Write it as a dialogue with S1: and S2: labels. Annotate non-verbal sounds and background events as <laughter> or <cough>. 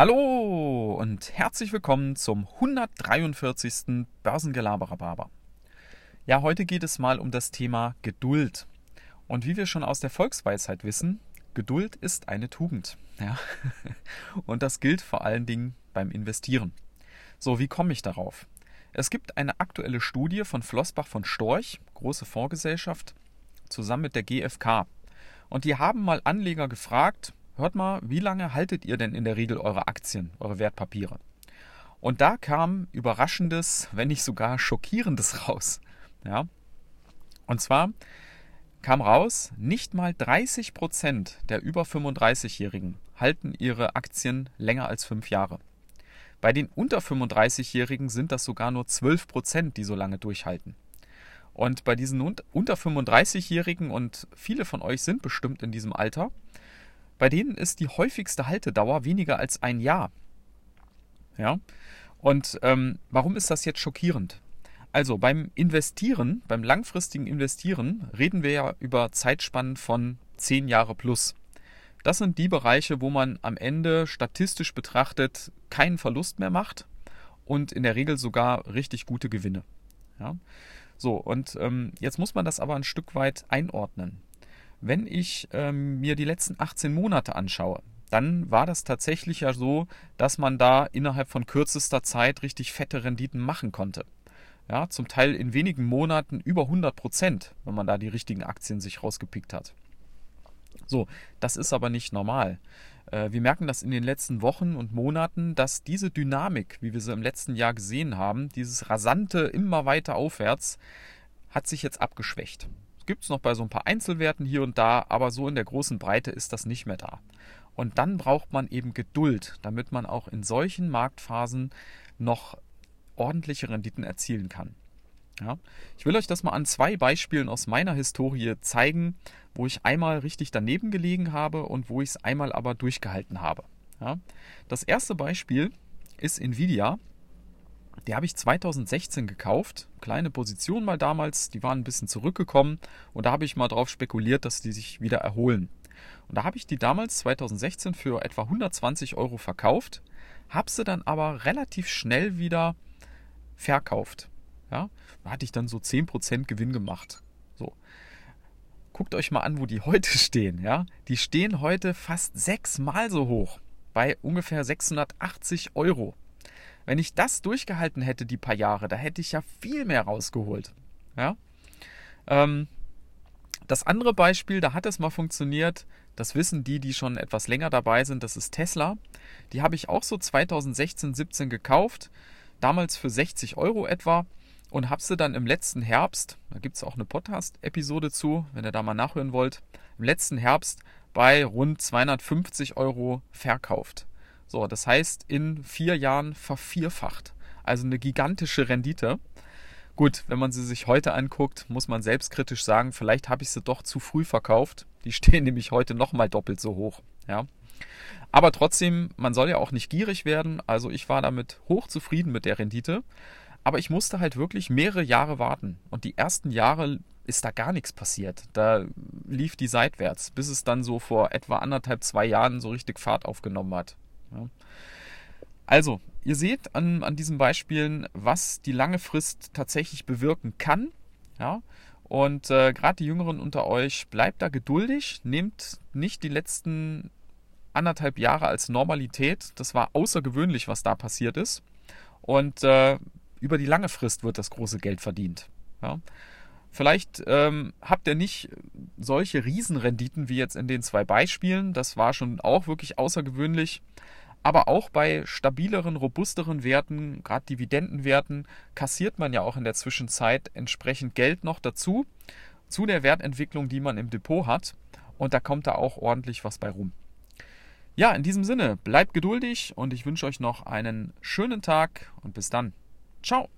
S1: Hallo und herzlich willkommen zum 143. Börsengelaberer Ja, heute geht es mal um das Thema Geduld. Und wie wir schon aus der Volksweisheit wissen, Geduld ist eine Tugend. Ja? <laughs> Und das gilt vor allen Dingen beim Investieren. So, wie komme ich darauf? Es gibt eine aktuelle Studie von Flossbach von Storch, große Fondsgesellschaft, zusammen mit der GfK. Und die haben mal Anleger gefragt, hört mal, wie lange haltet ihr denn in der Regel eure Aktien, eure Wertpapiere? Und da kam überraschendes, wenn nicht sogar schockierendes <laughs> raus. Ja? Und zwar kam raus, nicht mal 30 Prozent der über 35-Jährigen halten ihre Aktien länger als fünf Jahre. Bei den unter 35-Jährigen sind das sogar nur 12 Prozent, die so lange durchhalten. Und bei diesen unter 35-Jährigen, und viele von euch sind bestimmt in diesem Alter, bei denen ist die häufigste Haltedauer weniger als ein Jahr. Ja. Und ähm, warum ist das jetzt schockierend? Also beim Investieren, beim langfristigen Investieren, reden wir ja über Zeitspannen von zehn Jahre plus. Das sind die Bereiche, wo man am Ende statistisch betrachtet keinen Verlust mehr macht und in der Regel sogar richtig gute Gewinne. Ja? So, und ähm, jetzt muss man das aber ein Stück weit einordnen. Wenn ich ähm, mir die letzten 18 Monate anschaue, dann war das tatsächlich ja so, dass man da innerhalb von kürzester Zeit richtig fette Renditen machen konnte. Ja, zum Teil in wenigen Monaten über 100 Prozent, wenn man da die richtigen Aktien sich rausgepickt hat. So, das ist aber nicht normal. Äh, wir merken das in den letzten Wochen und Monaten, dass diese Dynamik, wie wir sie im letzten Jahr gesehen haben, dieses rasante immer weiter aufwärts, hat sich jetzt abgeschwächt gibt es noch bei so ein paar Einzelwerten hier und da, aber so in der großen Breite ist das nicht mehr da. Und dann braucht man eben Geduld, damit man auch in solchen Marktphasen noch ordentliche Renditen erzielen kann. Ja, ich will euch das mal an zwei Beispielen aus meiner Historie zeigen, wo ich einmal richtig daneben gelegen habe und wo ich es einmal aber durchgehalten habe. Ja, das erste Beispiel ist Nvidia. Die habe ich 2016 gekauft. Kleine Position mal damals. Die waren ein bisschen zurückgekommen. Und da habe ich mal drauf spekuliert, dass die sich wieder erholen. Und da habe ich die damals 2016 für etwa 120 Euro verkauft. Habe sie dann aber relativ schnell wieder verkauft. Ja, da hatte ich dann so 10% Gewinn gemacht. So. Guckt euch mal an, wo die heute <laughs> stehen. Ja, die stehen heute fast sechsmal so hoch. Bei ungefähr 680 Euro. Wenn ich das durchgehalten hätte, die paar Jahre, da hätte ich ja viel mehr rausgeholt. Ja? Ähm, das andere Beispiel, da hat es mal funktioniert, das wissen die, die schon etwas länger dabei sind, das ist Tesla. Die habe ich auch so 2016, 17 gekauft, damals für 60 Euro etwa und habe sie dann im letzten Herbst, da gibt es auch eine Podcast-Episode zu, wenn ihr da mal nachhören wollt, im letzten Herbst bei rund 250 Euro verkauft. So, das heißt, in vier Jahren vervierfacht. Also eine gigantische Rendite. Gut, wenn man sie sich heute anguckt, muss man selbstkritisch sagen, vielleicht habe ich sie doch zu früh verkauft. Die <laughs> stehen nämlich heute nochmal doppelt so hoch. Ja. Aber trotzdem, man soll ja auch nicht gierig werden. Also ich war damit hochzufrieden mit der Rendite. Aber ich musste halt wirklich mehrere Jahre warten. Und die ersten Jahre ist da gar nichts passiert. Da lief die seitwärts, bis es dann so vor etwa anderthalb, zwei Jahren so richtig Fahrt aufgenommen hat. Ja. Also, ihr seht an, an diesen Beispielen, was die lange Frist tatsächlich bewirken kann. Ja. Und äh, gerade die Jüngeren unter euch, bleibt da geduldig, nehmt nicht die letzten anderthalb Jahre als Normalität. Das war außergewöhnlich, was da passiert ist. Und äh, über die lange Frist wird das große Geld verdient. Ja. Vielleicht ähm, habt ihr nicht solche Riesenrenditen wie jetzt in den zwei Beispielen. Das war schon auch wirklich außergewöhnlich. Aber auch bei stabileren, robusteren Werten, gerade Dividendenwerten, kassiert man ja auch in der Zwischenzeit entsprechend Geld noch dazu, zu der Wertentwicklung, die man im Depot hat. Und da kommt da auch ordentlich was bei rum. Ja, in diesem Sinne, bleibt geduldig und ich wünsche euch noch einen schönen Tag und bis dann. Ciao.